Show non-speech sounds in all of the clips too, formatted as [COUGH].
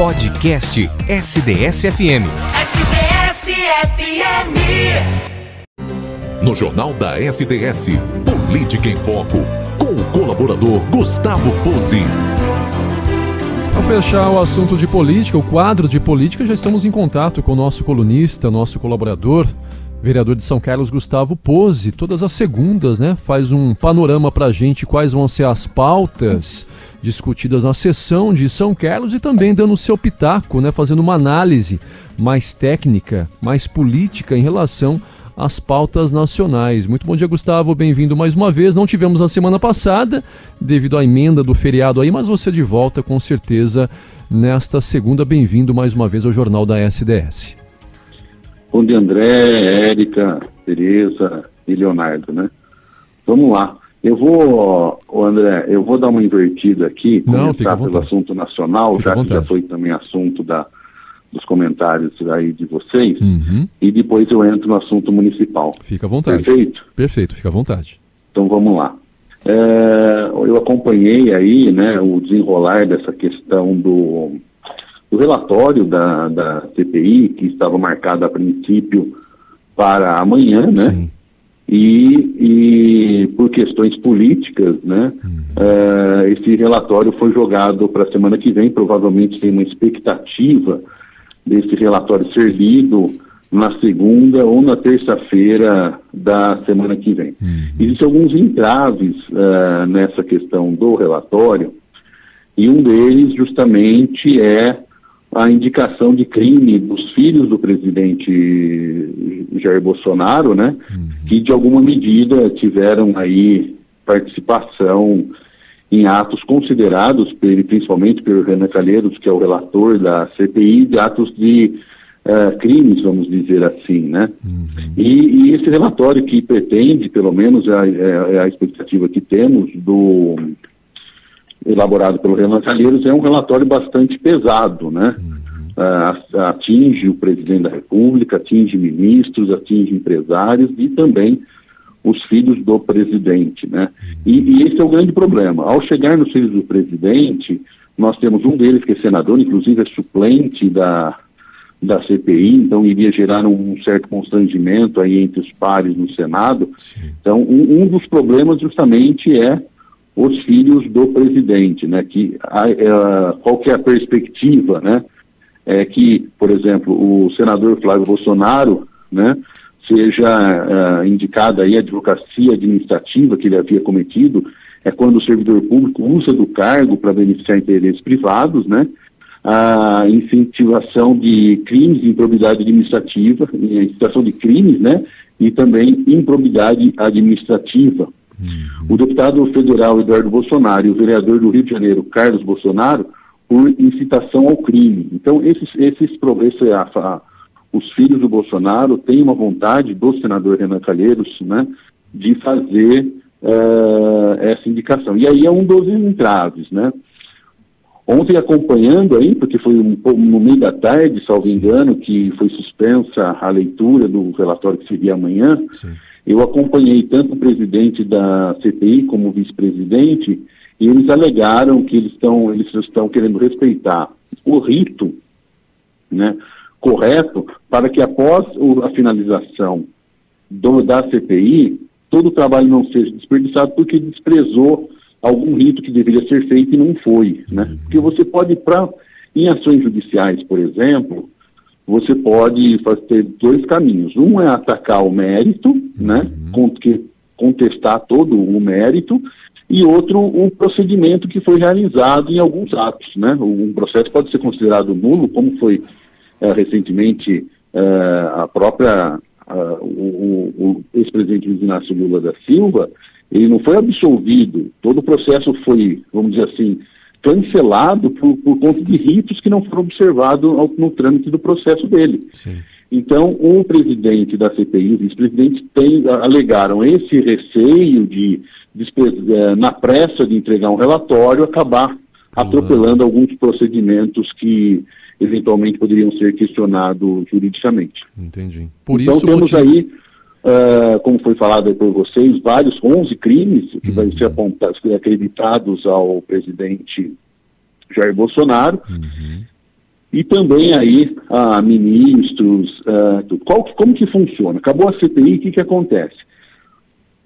Podcast SDS-FM. SDS-FM. No Jornal da SDS, Política em Foco, com o colaborador Gustavo Pose. Para fechar o assunto de política, o quadro de política, já estamos em contato com o nosso colunista, nosso colaborador, vereador de São Carlos, Gustavo Pose. Todas as segundas, né? Faz um panorama para a gente quais vão ser as pautas discutidas na sessão de São Carlos e também dando o seu pitaco, né? Fazendo uma análise mais técnica, mais política em relação às pautas nacionais. Muito bom dia, Gustavo. Bem-vindo mais uma vez. Não tivemos na semana passada, devido à emenda do feriado aí, mas você de volta com certeza nesta segunda. Bem-vindo mais uma vez ao Jornal da SDS. Dia, André, Érica, Tereza e Leonardo, né? Vamos lá. Eu vou, André, eu vou dar uma invertida aqui, Não, fica pelo assunto nacional, fica já que já foi também assunto da, dos comentários aí de vocês, uhum. e depois eu entro no assunto municipal. Fica à vontade. Perfeito? Perfeito, fica à vontade. Então vamos lá. É, eu acompanhei aí né, o desenrolar dessa questão do, do relatório da, da CPI, que estava marcado a princípio para amanhã, né? Sim. E, e, por questões políticas, né, uh, esse relatório foi jogado para a semana que vem. Provavelmente tem uma expectativa desse relatório ser lido na segunda ou na terça-feira da semana que vem. Uhum. Existem alguns entraves uh, nessa questão do relatório, e um deles justamente é a indicação de crime dos filhos do presidente Jair Bolsonaro, né, uhum. que de alguma medida tiveram aí participação em atos considerados, principalmente pelo Renan Calheiros, que é o relator da CPI, de atos de uh, crimes, vamos dizer assim, né? Uhum. E, e, esse relatório que pretende, pelo menos é, é, é a expectativa que temos do elaborado pelo Renan Calheiros, é um relatório bastante pesado, né? Uh, atinge o presidente da República, atinge ministros, atinge empresários e também os filhos do presidente, né? E, e, esse é o grande problema. Ao chegar nos filhos do presidente, nós temos um deles que é senador, inclusive é suplente da, da CPI, então iria gerar um certo constrangimento aí entre os pares no Senado. Sim. Então, um, um dos problemas justamente é os filhos do presidente, né? Que a, a, qual que é a perspectiva, né? É que, por exemplo, o senador Flávio Bolsonaro, né? Seja uh, indicada aí a advocacia administrativa que ele havia cometido, é quando o servidor público usa do cargo para beneficiar interesses privados, né? A incentivação de crimes de improbidade administrativa, incitação de crimes, né? E também improbidade administrativa, o deputado federal Eduardo Bolsonaro e o vereador do Rio de Janeiro, Carlos Bolsonaro, por incitação ao crime. Então, esses, esses, esse, a, a, os filhos do Bolsonaro têm uma vontade do senador Renan Calheiros né, de fazer uh, essa indicação. E aí é um dos entraves, né? Ontem acompanhando aí, porque foi um, no meio da tarde, salvo Sim. engano, que foi suspensa a leitura do relatório que seria amanhã, Sim. Eu acompanhei tanto o presidente da CPI como o vice-presidente e eles alegaram que eles estão eles estão querendo respeitar o rito, né, correto para que após a finalização do, da CPI todo o trabalho não seja desperdiçado porque desprezou algum rito que deveria ser feito e não foi, né? Porque você pode para em ações judiciais, por exemplo, você pode fazer dois caminhos. Um é atacar o mérito, né? Que contestar todo o mérito, e outro o procedimento que foi realizado em alguns atos, né? Um processo pode ser considerado nulo, como foi uh, recentemente uh, a própria uh, o, o ex-presidente Luiz Inácio Lula da Silva, ele não foi absolvido, todo o processo foi, vamos dizer assim, cancelado por, por conta de ritos que não foram observados ao, no trâmite do processo dele. Sim. Então, o presidente da CPI, o vice-presidente, alegaram esse receio de, de, eh, na pressa de entregar um relatório, acabar atropelando alguns procedimentos que eventualmente poderiam ser questionados juridicamente. Entendi. Por então, isso temos motivo... aí Uh, como foi falado por vocês, vários 11 crimes que uhum. vão ser apontados, acreditados ao presidente Jair Bolsonaro. Uhum. e também aí a ministros, uh, qual, como que funciona? Acabou a CPI, o que, que acontece?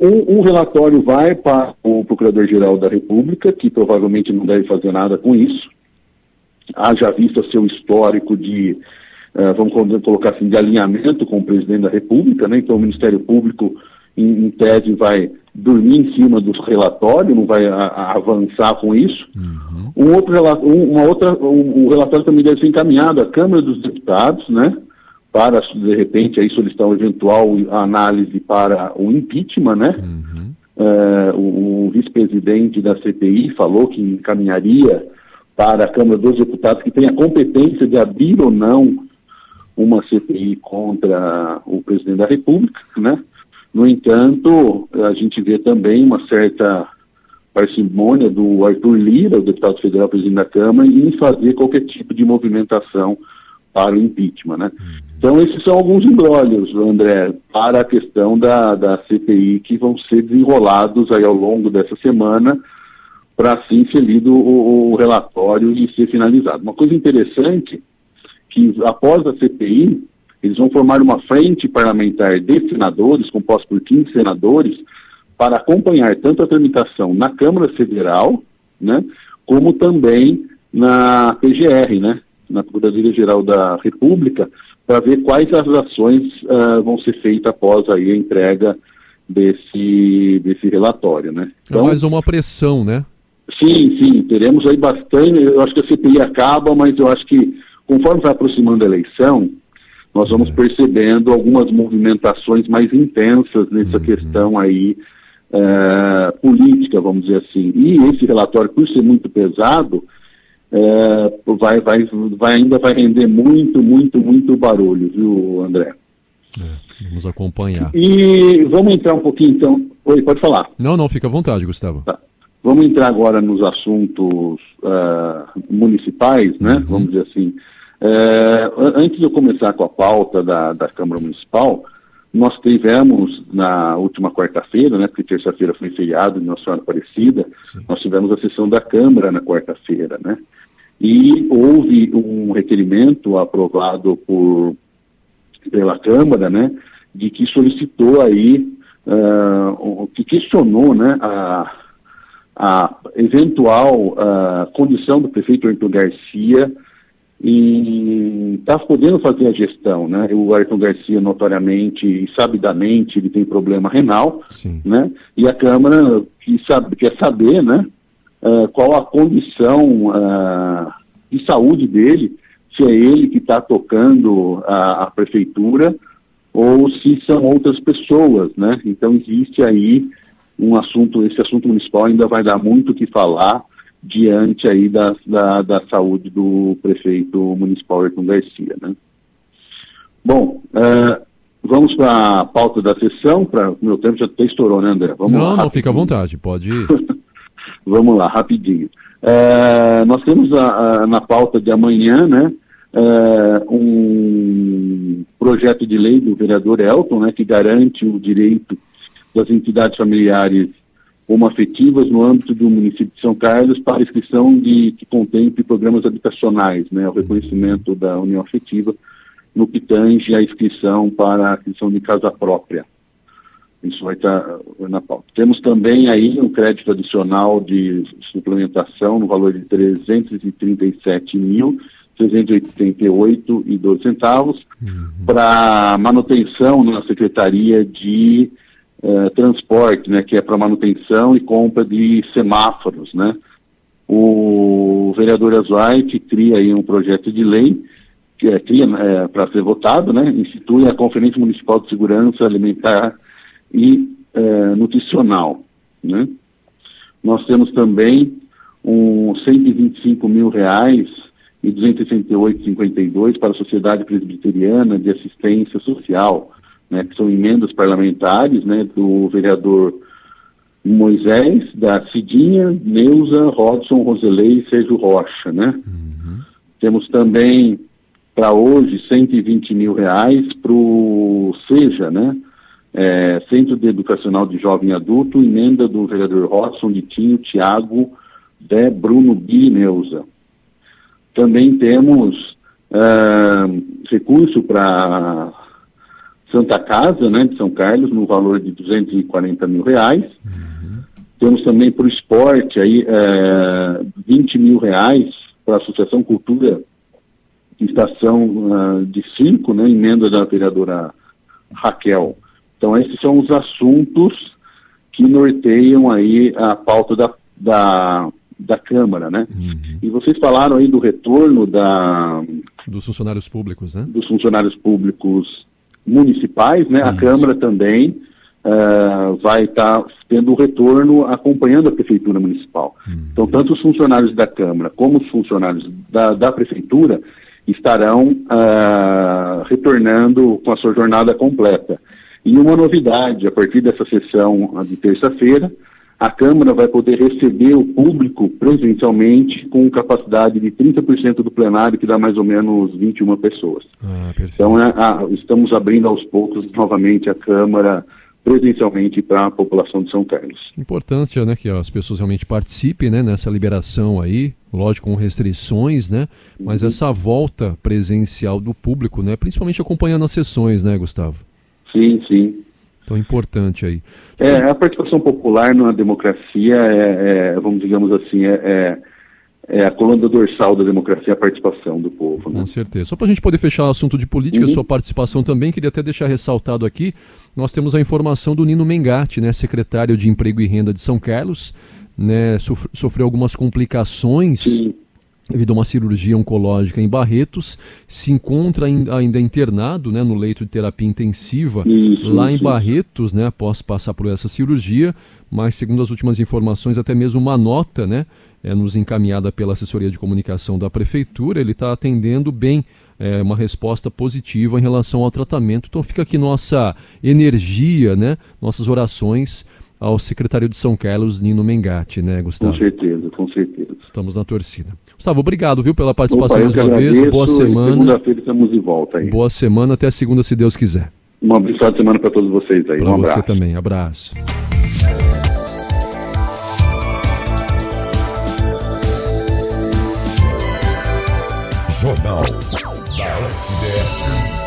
Um, um relatório vai para o Procurador-Geral da República, que provavelmente não deve fazer nada com isso, haja vista seu histórico de, vamos colocar assim, de alinhamento com o presidente da República, né? então o Ministério Público, em, em tese, vai dormir em cima do relatório, não vai a, a avançar com isso. Uhum. Um outro uma outra, um, o relatório também deve ser encaminhado à Câmara dos Deputados, né? Para, de repente, aí solicitar uma eventual análise para o impeachment, né? Uhum. Uh, o, o vice-presidente da CPI falou que encaminharia para a Câmara dos Deputados que tem a competência de abrir ou não uma CPI contra o presidente da República, né? No entanto, a gente vê também uma certa parcimônia do Arthur Lira, o deputado federal presidente da Câmara, em fazer qualquer tipo de movimentação para o impeachment, né? Uhum. Então, esses são alguns embrólios, André, para a questão da, da CPI que vão ser desenrolados aí ao longo dessa semana para assim ser lido o, o relatório e ser finalizado. Uma coisa interessante que após a CPI, eles vão formar uma frente parlamentar de senadores, composta por 15 senadores, para acompanhar tanto a tramitação na Câmara Federal, né, como também na PGR, né, na Procuradoria-Geral da República, para ver quais as ações uh, vão ser feitas após aí a entrega desse, desse relatório, né. Então, é mais uma pressão, né? Sim, sim, teremos aí bastante, eu acho que a CPI acaba, mas eu acho que conforme vai aproximando a eleição, nós vamos percebendo algumas movimentações mais intensas nessa uhum. questão aí é, política, vamos dizer assim. E esse relatório, por ser muito pesado, é, vai, vai, vai, ainda vai render muito, muito, muito barulho, viu, André? É, vamos acompanhar. E vamos entrar um pouquinho, então. Oi, pode falar. Não, não, fica à vontade, Gustavo. Tá. Vamos entrar agora nos assuntos uh, municipais, né? Uhum. Vamos dizer assim. É, antes de eu começar com a pauta da, da Câmara Municipal, nós tivemos na última quarta-feira, né, porque terça-feira foi feriado de Nossa Senhora Aparecida, Sim. nós tivemos a sessão da Câmara na quarta-feira, né? E houve um requerimento aprovado por, pela Câmara, né, de que solicitou aí, uh, que questionou, né, a, a eventual uh, condição do prefeito Arthur Garcia e está podendo fazer a gestão, né? O Ayrton Garcia, notoriamente e sabidamente, ele tem problema renal, Sim. né? E a Câmara que sabe, quer saber, né? Uh, qual a condição uh, de saúde dele, se é ele que está tocando a, a, prefeitura ou se são outras pessoas, né? Então existe aí um assunto, esse assunto municipal ainda vai dar muito o que falar, diante aí da, da, da saúde do prefeito municipal Ayrton Garcia, né? Bom, uh, vamos para a pauta da sessão, para meu tempo já até estourou, né, André? Vamos não, lá, não, fica à vontade, pode ir. [LAUGHS] vamos lá, rapidinho. Uh, nós temos a, a, na pauta de amanhã, né, uh, um projeto de lei do vereador Elton, né, que garante o direito das entidades familiares homoafetivas no âmbito do município de São Carlos para inscrição de que contemple programas habitacionais, né, o reconhecimento da união afetiva no que tange a inscrição para a aquisição de casa própria. Isso vai estar na pauta. Temos também aí um crédito adicional de suplementação no valor de 337 mil 388 e 12 centavos uhum. para manutenção na Secretaria de eh, transporte, né, que é para manutenção e compra de semáforos, né. O vereador Azuaite cria aí um projeto de lei que é, cria é, para ser votado, né, institui a Conferência Municipal de Segurança Alimentar e é, Nutricional, né. Nós temos também um 125 mil reais e 268,52 para a Sociedade Presbiteriana de Assistência Social, né, que são emendas parlamentares né, do vereador Moisés, da Cidinha, Neuza, Rodson, Roselei e Sérgio Rocha. Né? Uhum. Temos também para hoje 120 mil reais para o SEJA, né? É, Centro de Educacional de Jovem Adulto, emenda do vereador Rodson, Litinho, Tiago, Dé, Bruno Bi Neuza. Também temos uh, recurso para Santa Casa, né, de São Carlos, no valor de 240 mil reais. Uhum. Temos também para o esporte aí é, 20 mil reais para a Associação Cultura Estação uh, de Cinco, né, emenda da vereadora Raquel. Então esses são os assuntos que norteiam aí a pauta da, da, da Câmara, né? Uhum. E vocês falaram aí do retorno da... Dos funcionários públicos, né? Dos funcionários públicos municipais, né? Isso. A Câmara também uh, vai estar tá tendo o retorno acompanhando a Prefeitura Municipal. Uhum. Então, tanto os funcionários da Câmara como os funcionários da, da Prefeitura estarão uh, retornando com a sua jornada completa. E uma novidade, a partir dessa sessão de terça-feira, a Câmara vai poder receber o público presencialmente com capacidade de 30% do plenário, que dá mais ou menos 21 pessoas. Ah, então, é, a, estamos abrindo aos poucos novamente a Câmara presencialmente para a população de São Carlos. Importância, né, que as pessoas realmente participem, né, nessa liberação aí, lógico com restrições, né, mas uhum. essa volta presencial do público, né, principalmente acompanhando as sessões, né, Gustavo? Sim, sim. Então, importante aí. É, a participação popular na democracia é, é vamos digamos assim, é, é, é, a coluna dorsal da democracia, a participação do povo. Né? Com certeza. Só para a gente poder fechar o assunto de política, uhum. sua participação também, queria até deixar ressaltado aqui, nós temos a informação do Nino Mengatti, né, secretário de Emprego e Renda de São Carlos, né, sofreu algumas complicações Sim devido a uma cirurgia oncológica em Barretos, se encontra ainda internado né, no leito de terapia intensiva isso, lá em Barretos, né, após passar por essa cirurgia, mas segundo as últimas informações, até mesmo uma nota né, é, nos encaminhada pela assessoria de comunicação da prefeitura, ele está atendendo bem é, uma resposta positiva em relação ao tratamento. Então fica aqui nossa energia, né, nossas orações ao secretário de São Carlos, Nino Mengatti, né, Gustavo? Com certeza, com certeza. Estamos na torcida. Gustavo, obrigado, viu, pela participação Opa, mais uma vez. Boa semana. Segunda-feira estamos de volta aí. Boa semana, até segunda, se Deus quiser. Uma abençoada semana para todos vocês aí. Para um você também. Abraço. Jornal da SDS.